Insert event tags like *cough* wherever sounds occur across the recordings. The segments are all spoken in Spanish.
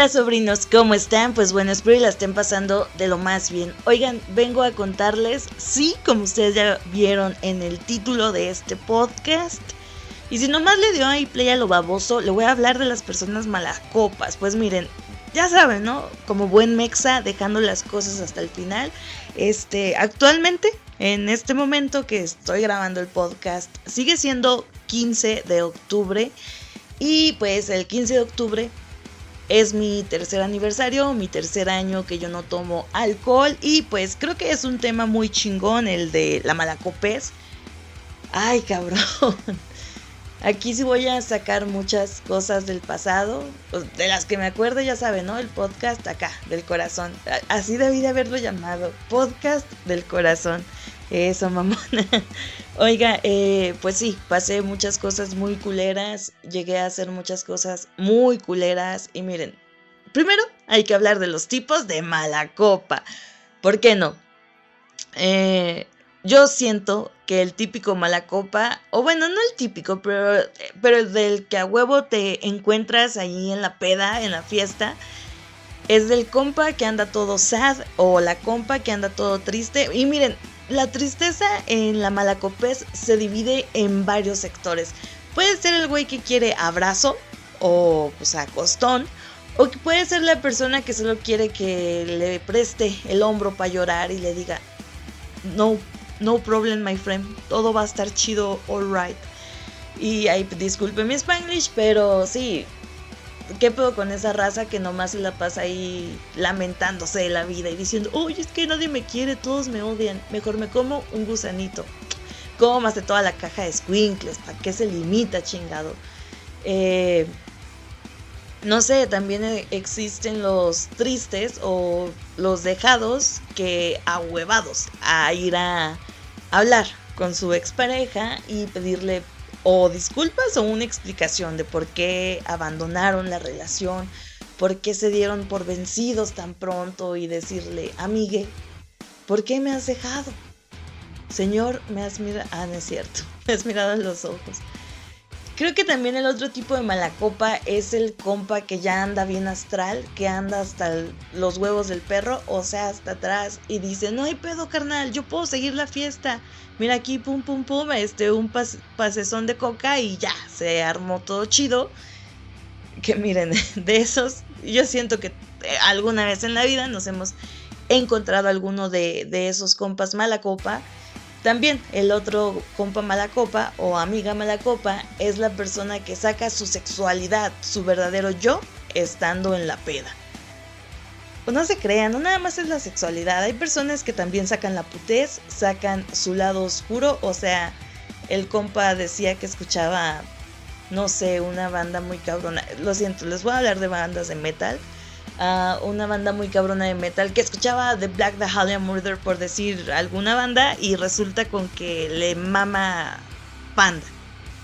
Hey, ¿qué onda sobrinos? ¿Cómo están? Pues bueno, espero que la estén pasando de lo más bien. Oigan, vengo a contarles, sí, como ustedes ya vieron en el título de este podcast. Y si nomás le dio ahí play a lo baboso, le voy a hablar de las personas malacopas. Pues miren, ya saben, ¿no? Como buen mexa, dejando las cosas hasta el final. Este, actualmente, en este momento que estoy grabando el podcast, sigue siendo 15 de octubre. Y pues el 15 de octubre es mi tercer aniversario, mi tercer año que yo no tomo alcohol y pues creo que es un tema muy chingón el de la malacopez. Ay, cabrón. *laughs* Aquí sí voy a sacar muchas cosas del pasado, pues, de las que me acuerdo, ya saben, ¿no? El podcast acá, del corazón. Así debí de haberlo llamado, podcast del corazón. Eso, mamona. *laughs* Oiga, eh, pues sí, pasé muchas cosas muy culeras, llegué a hacer muchas cosas muy culeras y miren, primero hay que hablar de los tipos de mala copa. ¿Por qué no? Eh, yo siento que el típico mala copa, o bueno, no el típico, pero, pero del que a huevo te encuentras ahí en la peda, en la fiesta, es del compa que anda todo sad o la compa que anda todo triste. Y miren, la tristeza en la malacopés se divide en varios sectores. Puede ser el güey que quiere abrazo o pues acostón. O que puede ser la persona que solo quiere que le preste el hombro para llorar y le diga, no, no problem my friend, todo va a estar chido, alright. Y ahí disculpe mi spanglish, pero sí, ¿Qué puedo con esa raza que nomás se la pasa ahí lamentándose de la vida y diciendo, oye, es que nadie me quiere, todos me odian, mejor me como un gusanito? de toda la caja de squinkles, ¿para qué se limita, chingado? Eh, no sé, también e, existen los tristes o los dejados que ahuevados a ir a hablar con su expareja y pedirle o disculpas o una explicación de por qué abandonaron la relación, por qué se dieron por vencidos tan pronto y decirle, amigue, ¿por qué me has dejado? Señor, me has mirado, ah, no es cierto, *laughs* me has mirado en los ojos. Creo que también el otro tipo de mala copa es el compa que ya anda bien astral, que anda hasta los huevos del perro, o sea, hasta atrás, y dice, no hay pedo, carnal, yo puedo seguir la fiesta. Mira aquí, pum, pum, pum, este, un pasezón de coca y ya, se armó todo chido. Que miren, *laughs* de esos, yo siento que eh, alguna vez en la vida nos hemos encontrado alguno de, de esos compas mala copa también el otro compa mala copa o amiga mala copa es la persona que saca su sexualidad, su verdadero yo, estando en la peda. Pues no se crean, no nada más es la sexualidad. Hay personas que también sacan la putez, sacan su lado oscuro. O sea, el compa decía que escuchaba, no sé, una banda muy cabrona. Lo siento, les voy a hablar de bandas de metal una banda muy cabrona de metal que escuchaba The Black Dahlia Murder por decir alguna banda y resulta con que le mama panda.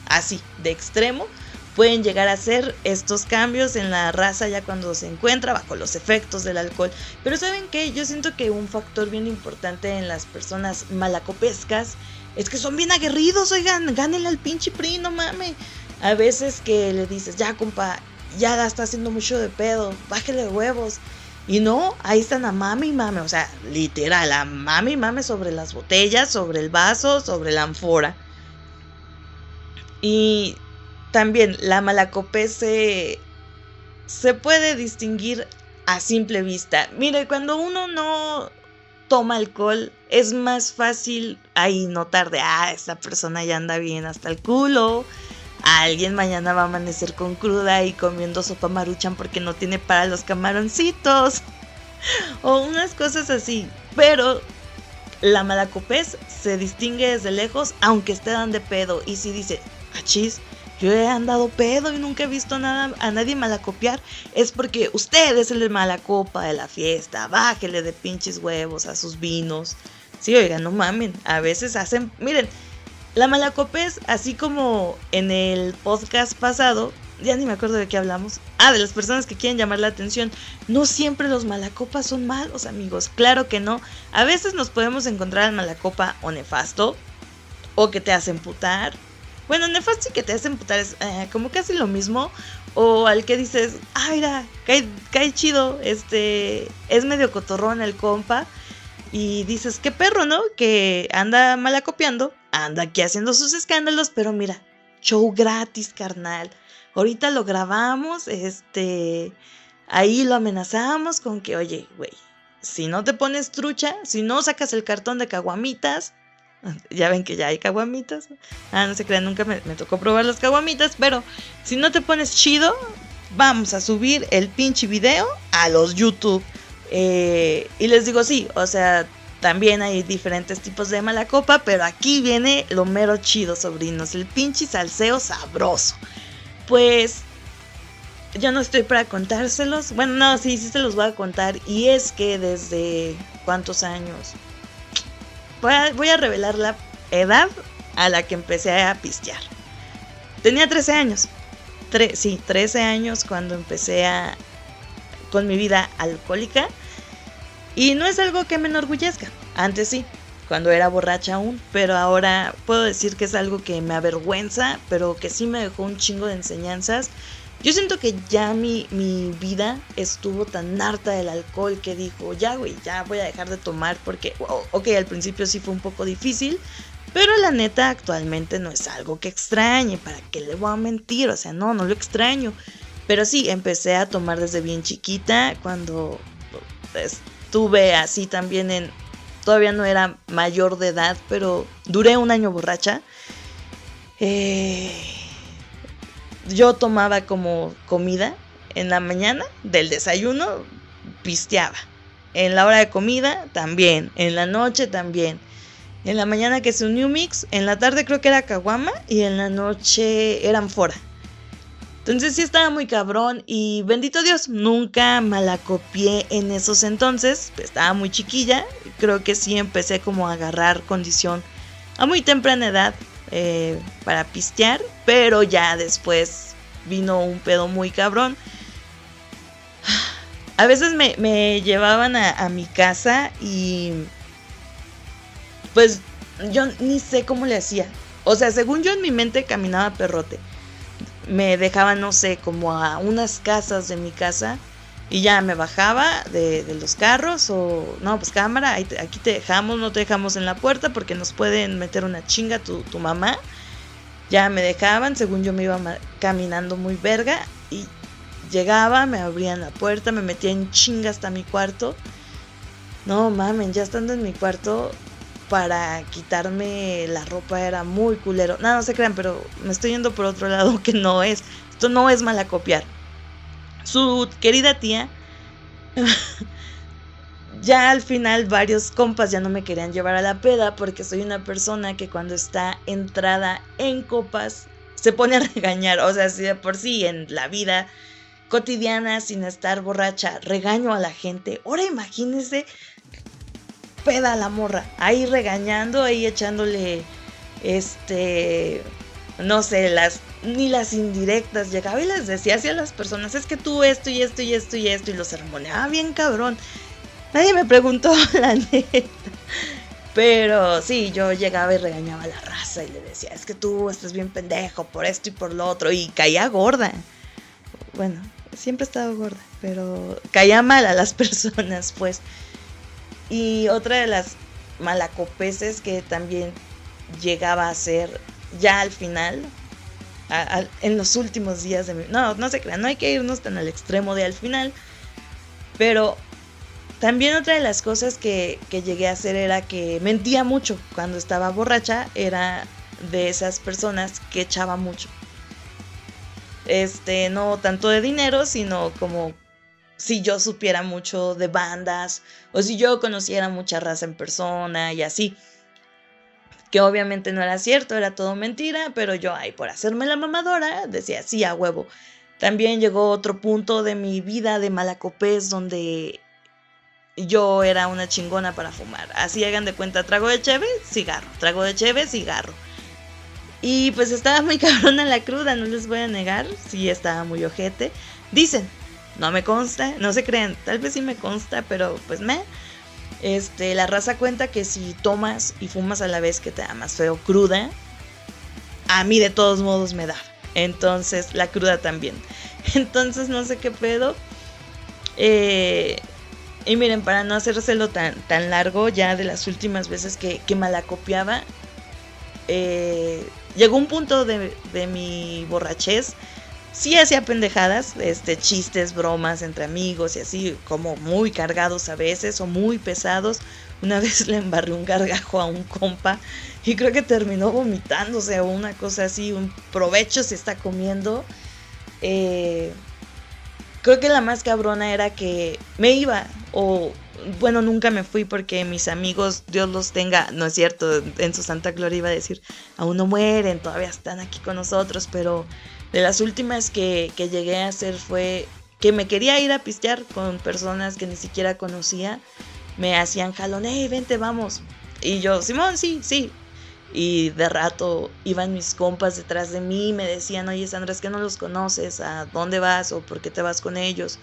Así, de extremo. Pueden llegar a hacer estos cambios en la raza ya cuando se encuentra bajo los efectos del alcohol. Pero saben que yo siento que un factor bien importante en las personas malacopescas es que son bien aguerridos, oigan, gánenle al pinche PRI, no mames. A veces que le dices, ya compa, ya está haciendo mucho de pedo, bájale huevos. Y no, ahí están a mami y mame, o sea, literal, a mami y mame sobre las botellas, sobre el vaso, sobre la anfora. Y también la malacope se, se puede distinguir a simple vista. Mire, cuando uno no toma alcohol, es más fácil ahí notar de, ah, esta persona ya anda bien hasta el culo, alguien mañana va a amanecer con cruda y comiendo sopa maruchan porque no tiene para los camaroncitos. o unas cosas así. Pero la malacopés se distingue desde lejos, aunque esté dan de pedo. Y si dice, achis, yo he andado pedo y nunca he visto nada, a nadie malacopiar, es porque usted es el malacopa de la fiesta. Bájele de pinches huevos a sus vinos. Sí, oigan, no mamen. A veces hacen, miren, la malacopés, así como en el podcast pasado, ya ni me acuerdo de qué hablamos. Ah, de las personas que quieren llamar la atención. No siempre los malacopas son malos, amigos. Claro que no. A veces nos podemos encontrar al malacopa o nefasto, o que te hacen putar, Bueno, nefasto y que te hacen emputar es eh, como casi lo mismo. O al que dices, ay, mira, cae, cae chido, este, es medio cotorrón el compa. Y dices, qué perro, ¿no? Que anda malacopiando, anda aquí haciendo sus escándalos, pero mira, show gratis, carnal. Ahorita lo grabamos, este, ahí lo amenazamos con que, oye, güey, si no te pones trucha, si no sacas el cartón de caguamitas, *laughs* ya ven que ya hay caguamitas. Ah, no se crean, nunca me, tocó probar las caguamitas, pero si no te pones chido, vamos a subir el pinche video a los YouTube. Eh, y les digo, sí, o sea, también hay diferentes tipos de mala copa, pero aquí viene lo mero chido, sobrinos, el pinche salseo sabroso. Pues yo no estoy para contárselos. Bueno, no, sí, sí se los voy a contar. Y es que desde cuántos años. Voy a, revelar la edad a la que empecé a pistear. Tenía 13 años. sí, 13 años cuando empecé a, con mi vida alcohólica. Y no es algo que me enorgullezca. Antes sí, cuando era borracha aún. Pero ahora puedo decir que es algo que me avergüenza, pero que sí me dejó un chingo de enseñanzas yo siento que ya mi, mi vida estuvo tan harta del alcohol que dijo, ya güey, ya voy a dejar de tomar porque, ok, al principio sí fue un poco difícil, pero la neta actualmente no es algo que extrañe, ¿para qué le voy a mentir? O sea, no, no lo extraño. Pero sí, empecé a tomar desde bien chiquita, cuando estuve así también en... Todavía no era mayor de edad, pero duré un año borracha. Eh, yo tomaba como comida en la mañana del desayuno, pisteaba. En la hora de comida también, en la noche también. En la mañana que es un New Mix, en la tarde creo que era Caguama y en la noche eran Fora. Entonces sí estaba muy cabrón y bendito Dios, nunca malacopié en esos entonces, estaba muy chiquilla, creo que sí empecé como a agarrar condición a muy temprana edad eh, para pistear, pero ya después vino un pedo muy cabrón. A veces me, llevaban a, mi casa y pues yo ni sé cómo le hacía. O sea, según yo en mi mente caminaba perrote. Me dejaban, no sé, como a unas casas de mi casa y ya me bajaba de, los carros o, no, pues cámara, aquí te dejamos, no te dejamos en la puerta porque nos pueden meter una chinga tu, tu mamá. Ya me dejaban, según yo me iba caminando muy verga y llegaba, me abrían la puerta, me metían chinga hasta mi cuarto. No mamen, ya estando en mi cuarto para quitarme la ropa era muy culero. No, no se crean, pero me estoy yendo por otro lado *laughs* que no es. Esto no es mala copiar su querida tía, *laughs* ya al final varios compas ya no me querían llevar a la peda porque soy una persona que cuando está entrada en copas se pone a *laughs* regañar. O sea, si de por sí en la vida cotidiana sin estar borracha regaño a la gente, ahora imagínese peda a la morra, ahí regañando, ahí echándole este no sé, las ni las indirectas, llegaba y les decía hacia las personas, es que tú esto y esto y esto y esto, y los sermoneaba bien cabrón. Nadie me preguntó *laughs* la neta. Pero sí, yo llegaba y regañaba a la raza y le decía, es que tú estás bien pendejo por esto y por lo otro. Y caía gorda. Bueno, siempre he estado gorda, pero caía mal a las *laughs* personas, pues. Y otra de las malacopeses que también llegaba a ser ya al final, en los últimos días de mi... No, no se crean, no hay que irnos tan al extremo de al final, pero también otra de las cosas que, que llegué a hacer era que mentía mucho cuando estaba borracha, era de esas personas que echaba mucho. Este, no tanto de dinero, sino como si yo supiera mucho de bandas o si yo conociera mucha raza en persona y así que obviamente no era cierto, era todo mentira, pero yo, ay, por hacerme la mamadora, decía, sí, a huevo. También llegó otro punto de mi vida de malacopés donde yo era una chingona para fumar. Así hagan de cuenta, trago de cheve, cigarro, trago de cheve, cigarro. Y pues estaba muy *laughs* cabrona la cruda, no les voy a negar, sí estaba muy ojete. Dicen, no me consta, no se creen, tal vez sí me consta, pero pues me... Este, la raza cuenta que si tomas y fumas a la vez que te da más feo cruda, a mí de todos modos me da. Entonces, la cruda también. *laughs* Entonces, no sé qué pedo. Eh, y miren, para no hacérselo tan, tan largo, ya de las últimas veces que, que malacopiaba, eh, llegó un punto de, de mi borrachez sí hacía pendejadas, este, chistes, bromas entre amigos y así, como muy cargados a veces o muy pesados. Una *laughs* vez le embarré un gargajo a un compa y creo que terminó vomitándose o una cosa así, un provecho se está comiendo. Eh, creo que la más cabrona era que me iba o bueno, nunca me fui porque mis amigos, Dios los tenga, no es cierto, en su santa gloria iba a decir, aún no mueren, todavía están aquí con nosotros, pero de las últimas que, llegué a hacer fue que me quería ir a pistear con personas que ni siquiera conocía. Me hacían jalón, hey, vente, vamos. Y yo, Simón, sí, sí. Y de rato iban mis compas detrás de mí me decían, oye, Sandra, es que no los conoces, ¿a dónde vas o por qué te vas con ellos?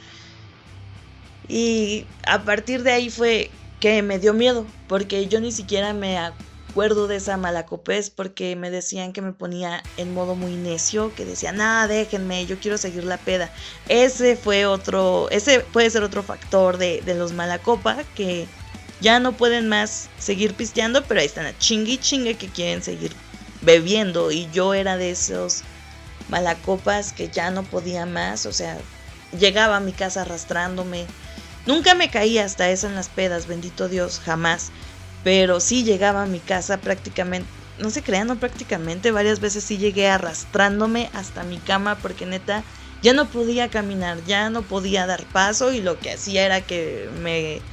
Y a partir de ahí fue que me dio miedo, porque yo ni siquiera me acuerdo de esa malacopés porque me decían que me ponía en modo muy necio, que decía, nada, déjenme, yo quiero seguir la peda. Ese fue otro, ese puede ser otro factor de, de los malacopa que ya no pueden más seguir pisteando, pero ahí están a chingue chingue que quieren seguir bebiendo. Y yo era de esos malacopas que ya no podía más, o sea, llegaba a mi casa arrastrándome. Nunca me caía hasta eso en las pedas, bendito Dios, jamás pero sí llegaba a mi casa prácticamente, no se crean, no prácticamente, varias veces sí llegué arrastrándome hasta mi cama porque neta ya no podía caminar, ya no podía dar paso y lo que hacía era que me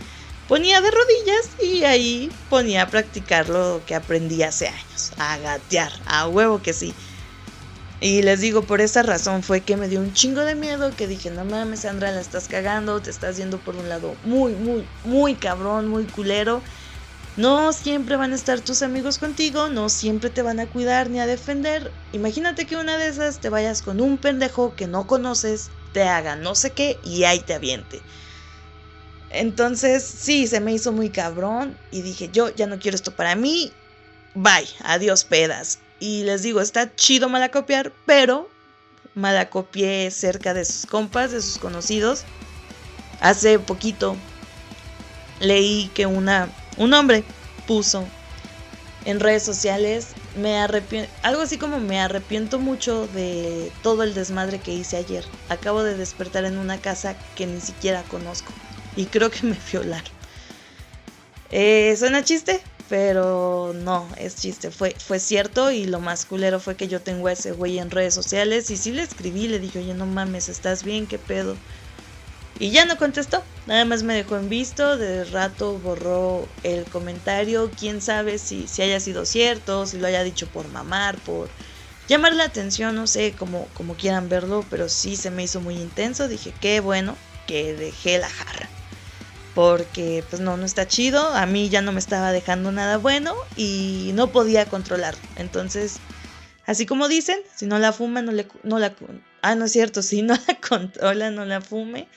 ponía de rodillas y ahí ponía a practicar lo que aprendí hace años, a gatear, a huevo que sí. Y les digo, por esa razón fue que me dio un chingo de miedo, que dije, no mames, Sandra, la estás cagando, te estás yendo por un lado muy, muy, muy cabrón, muy culero. No siempre van a estar tus amigos contigo, no siempre te van a cuidar ni a defender. Imagínate que una de esas te vayas con un pendejo que no conoces, te haga no sé qué y ahí te aviente. Entonces, sí, se me hizo muy cabrón y dije, yo ya no quiero esto para mí. Bye, adiós pedas. Y les digo, está chido malacopiar, pero malacopié cerca de sus compas, de sus conocidos. Hace poquito leí que una un hombre puso en redes sociales, me arrepiento, algo así como me arrepiento mucho de todo el desmadre que hice ayer. Acabo de despertar en una casa que ni siquiera conozco y creo que me *laughs* violaron. Eh, suena chiste, pero no, es chiste. Fue, fue cierto y lo más culero fue que yo tengo a ese güey en redes sociales y sí le escribí, le dije, oye, no mames, ¿estás bien? ¿Qué pedo? Y ya no contestó, nada más me dejó en visto, de rato borró el comentario, quién sabe si, si haya sido cierto, si lo haya dicho por mamar, por llamar la atención, no sé cómo, como quieran verlo, pero sí se me hizo muy intenso, dije qué bueno que dejé la jarra. Porque pues no, no está chido, a mí ya no me estaba dejando nada bueno y no podía controlarlo. Entonces, así como dicen, si no la fuma, no, le, no la... Ah, no es cierto, *laughs* si no la controla, no la fume.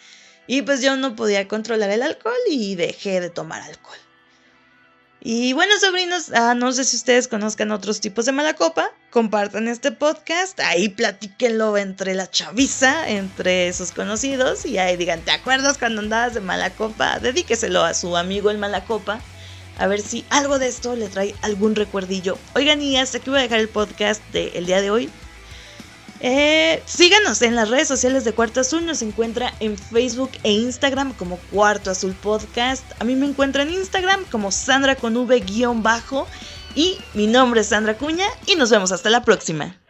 Y pues yo no podía controlar el alcohol y dejé de tomar alcohol. Y bueno, sobrinos, ah, no sé si ustedes conozcan otros tipos de mala copa, compartan este podcast, ahí platíquenlo entre la chaviza, entre sus conocidos, y ahí digan, ¿te acuerdas cuando andabas de mala copa? Dedíqueselo a su amigo el mala copa, a ver si algo de esto le trae algún recuerdillo. Oigan, y hasta aquí voy a dejar el podcast del día de hoy. Eh, síganos en las redes sociales de Cuarto Azul, nos encuentra en Facebook e Instagram como Cuarto Azul Podcast. A mí me encuentra en Instagram como Sandra con V-bajo. Y mi nombre es Sandra Cuña y nos vemos hasta la próxima.